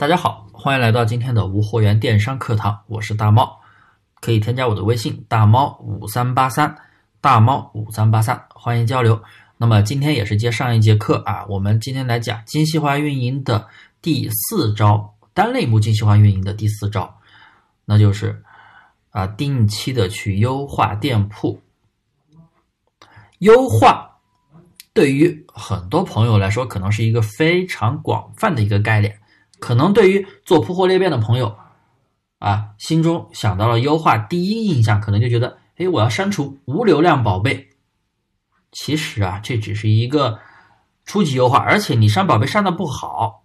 大家好，欢迎来到今天的无货源电商课堂，我是大猫，可以添加我的微信大猫五三八三，大猫五三八三，欢迎交流。那么今天也是接上一节课啊，我们今天来讲精细化运营的第四招，单类目精细化运营的第四招，那就是啊，定期的去优化店铺，优化对于很多朋友来说，可能是一个非常广泛的一个概念。可能对于做铺货裂变的朋友，啊，心中想到了优化，第一印象可能就觉得，哎，我要删除无流量宝贝。其实啊，这只是一个初级优化，而且你删宝贝删的不好，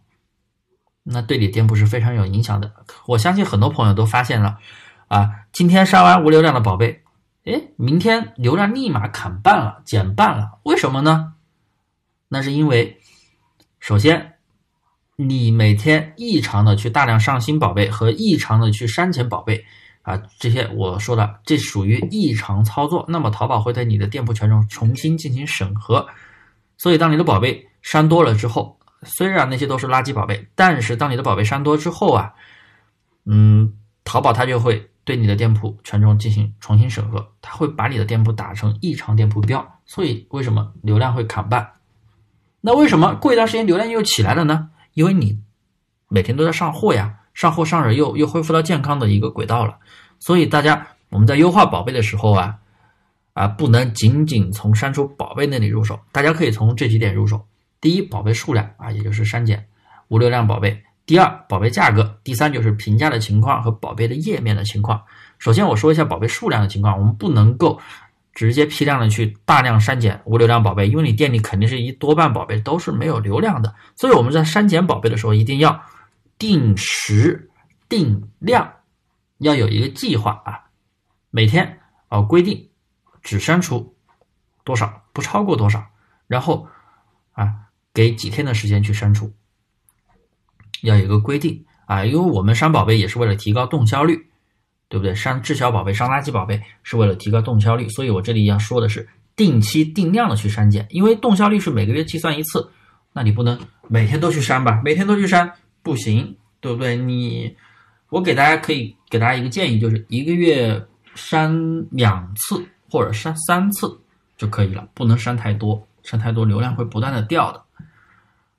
那对你店铺是非常有影响的。我相信很多朋友都发现了，啊，今天删完无流量的宝贝，哎，明天流量立马砍半了，减半了，为什么呢？那是因为，首先。你每天异常的去大量上新宝贝和异常的去删减宝贝啊，这些我说的这属于异常操作。那么淘宝会对你的店铺权重重新进行审核。所以当你的宝贝删多了之后，虽然那些都是垃圾宝贝，但是当你的宝贝删多之后啊，嗯，淘宝它就会对你的店铺权重进行重新审核，它会把你的店铺打成异常店铺标。所以为什么流量会砍半？那为什么过一段时间流量又起来了呢？因为你每天都在上货呀，上货上着又又恢复到健康的一个轨道了，所以大家我们在优化宝贝的时候啊，啊不能仅仅从删除宝贝那里入手，大家可以从这几点入手。第一，宝贝数量啊，也就是删减无流量宝贝；第二，宝贝价格；第三，就是评价的情况和宝贝的页面的情况。首先我说一下宝贝数量的情况，我们不能够。直接批量的去大量删减无流量宝贝，因为你店里肯定是一多半宝贝都是没有流量的，所以我们在删减宝贝的时候一定要定时定量，要有一个计划啊，每天啊规定只删除多少，不超过多少，然后啊给几天的时间去删除，要有一个规定啊，因为我们删宝贝也是为了提高动销率。对不对？删滞销宝贝、删垃圾宝贝是为了提高动销率，所以我这里要说的是定期定量的去删减，因为动销率是每个月计算一次，那你不能每天都去删吧？每天都去删不行，对不对？你我给大家可以给大家一个建议，就是一个月删两次或者删三次就可以了，不能删太多，删太多流量会不断的掉的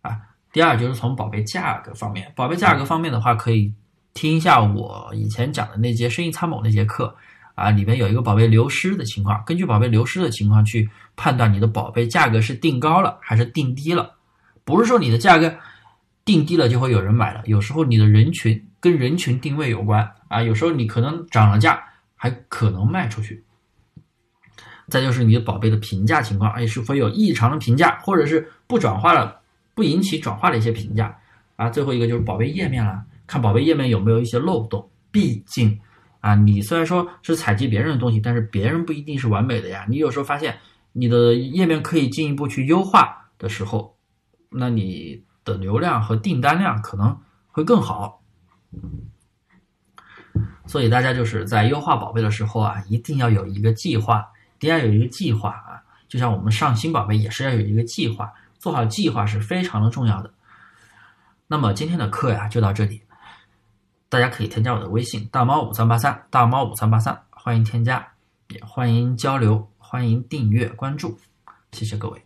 啊。第二就是从宝贝价格方面，宝贝价格方面的话可以。听一下我以前讲的那节生意参谋那节课啊，里面有一个宝贝流失的情况，根据宝贝流失的情况去判断你的宝贝价格是定高了还是定低了。不是说你的价格定低了就会有人买了，有时候你的人群跟人群定位有关啊，有时候你可能涨了价还可能卖出去。再就是你的宝贝的评价情况，哎，是否有异常的评价，或者是不转化了、不引起转化的一些评价啊。最后一个就是宝贝页面了。看宝贝页面有没有一些漏洞，毕竟啊，你虽然说是采集别人的东西，但是别人不一定是完美的呀。你有时候发现你的页面可以进一步去优化的时候，那你的流量和订单量可能会更好。所以大家就是在优化宝贝的时候啊，一定要有一个计划，一定要有一个计划啊。就像我们上新宝贝也是要有一个计划，做好计划是非常的重要的。那么今天的课呀，就到这里。大家可以添加我的微信大猫五三八三大猫五三八三，欢迎添加，也欢迎交流，欢迎订阅关注，谢谢各位。